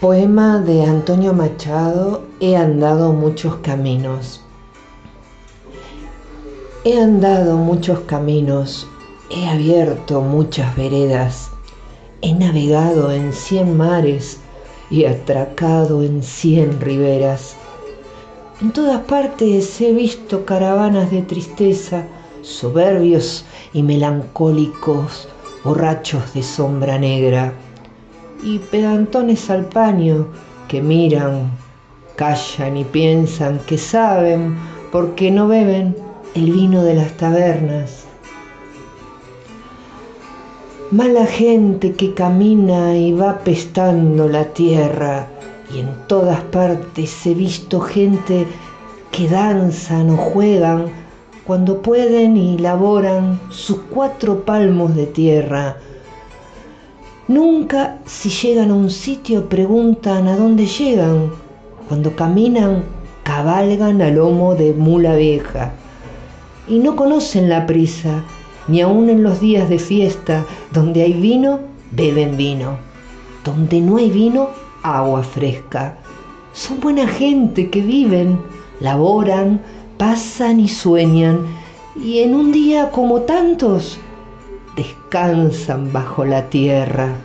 Poema de Antonio Machado, He andado muchos caminos. He andado muchos caminos, he abierto muchas veredas, he navegado en cien mares y atracado en cien riberas. En todas partes he visto caravanas de tristeza, soberbios y melancólicos, borrachos de sombra negra y pedantones al paño que miran, callan y piensan que saben porque no beben el vino de las tabernas. Mala gente que camina y va pestando la tierra y en todas partes he visto gente que danzan o juegan cuando pueden y laboran sus cuatro palmos de tierra Nunca si llegan a un sitio preguntan a dónde llegan. Cuando caminan cabalgan a lomo de mula vieja. Y no conocen la prisa, ni aun en los días de fiesta, donde hay vino, beben vino. Donde no hay vino, agua fresca. Son buena gente que viven, laboran, pasan y sueñan, y en un día como tantos, descansan bajo la tierra.